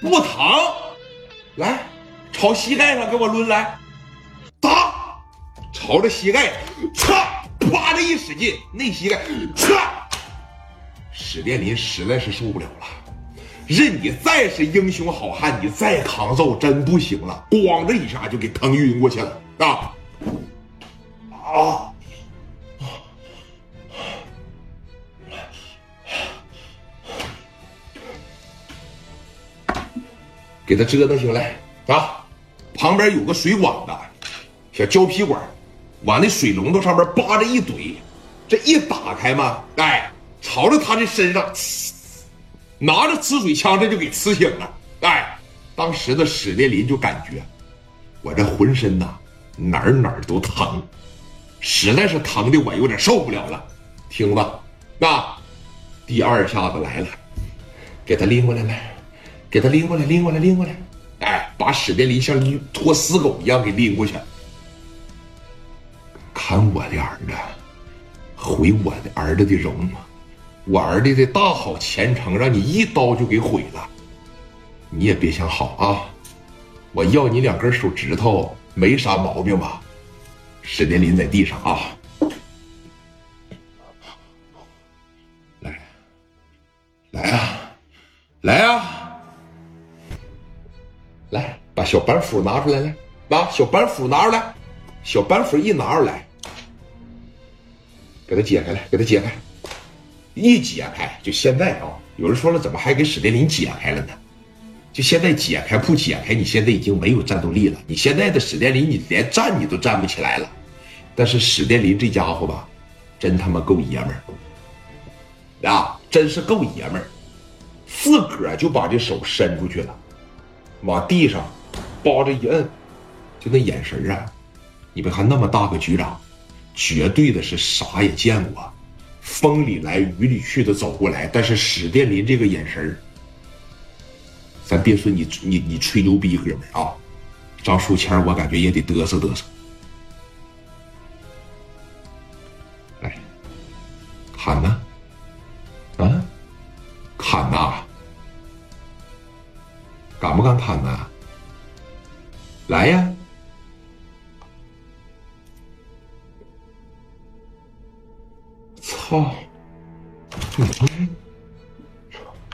不疼，来，朝膝盖上给我抡来，打，朝着膝盖，嚓，啪的一使劲，内膝盖，嚓，史殿林实在是受不了了，任你再是英雄好汉，你再抗揍真不行了，咣的一下就给疼晕过去了啊。啊！给他折腾起来啊！旁边有个水管子，小胶皮管，往那水龙头上面扒着一怼，这一打开嘛，哎，朝着他的身上，拿着呲水枪，这就给呲醒了。哎，当时的史殿林就感觉，我这浑身呐哪儿哪儿都疼，实在是疼的我有点受不了了。听吧，那第二下子来了，给他拎过来来。给他拎过来，拎过来，拎过来！哎，把史殿林像拖死狗一样给拎过去。看我的儿子，毁我的儿子的容，我儿子的大好前程，让你一刀就给毁了。你也别想好啊！我要你两根手指头，没啥毛病吧？史殿林在地上啊，来，来啊，来啊！小板斧拿出来，来，把小板斧拿出来，小板斧一拿出来，给他解开来，给他解开，一解开，就现在啊！有人说了，怎么还给史殿林解开了呢？就现在解开不解开，你现在已经没有战斗力了。你现在的史殿林，你连站你都站不起来了。但是史殿林这家伙吧，真他妈够爷们儿啊！真是够爷们儿，自个儿就把这手伸出去了。往地上扒着一摁，就那眼神啊！你别看那么大个局长，绝对的是啥也见过，风里来雨里去的走过来。但是史殿林这个眼神咱别说你你你吹牛逼，哥们啊！张书谦我感觉也得嘚瑟嘚瑟。来，砍呐！啊，砍呐！敢不敢砍呢？来呀！操！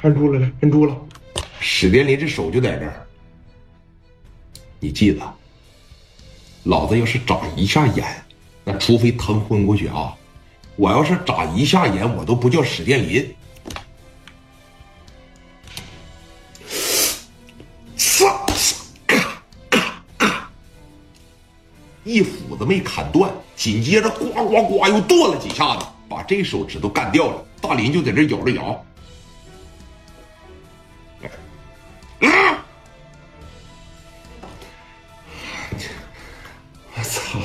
摁住了，来，摁住了！史殿林这手就在这儿。你记得，老子要是眨一下眼，那除非疼昏过去啊！我要是眨一下眼，我都不叫史殿林。一斧子没砍断，紧接着呱呱呱又剁了几下子，把这手指头干掉了。大林就在这咬着牙，啊！我操！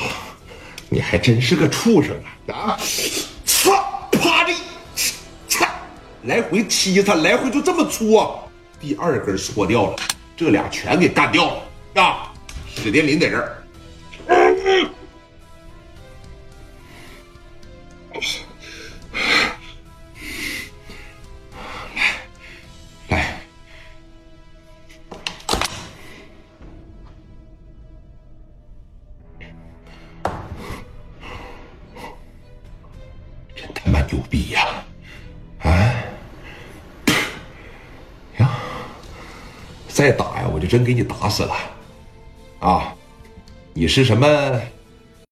你还真是个畜生啊！啊！操！啪的！操！来回踢他，来回就这么搓。第二根搓掉了，这俩全给干掉了。啊！史殿林在这儿。牛逼呀！啊，呀，再打呀，我就真给你打死了。啊，你是什么？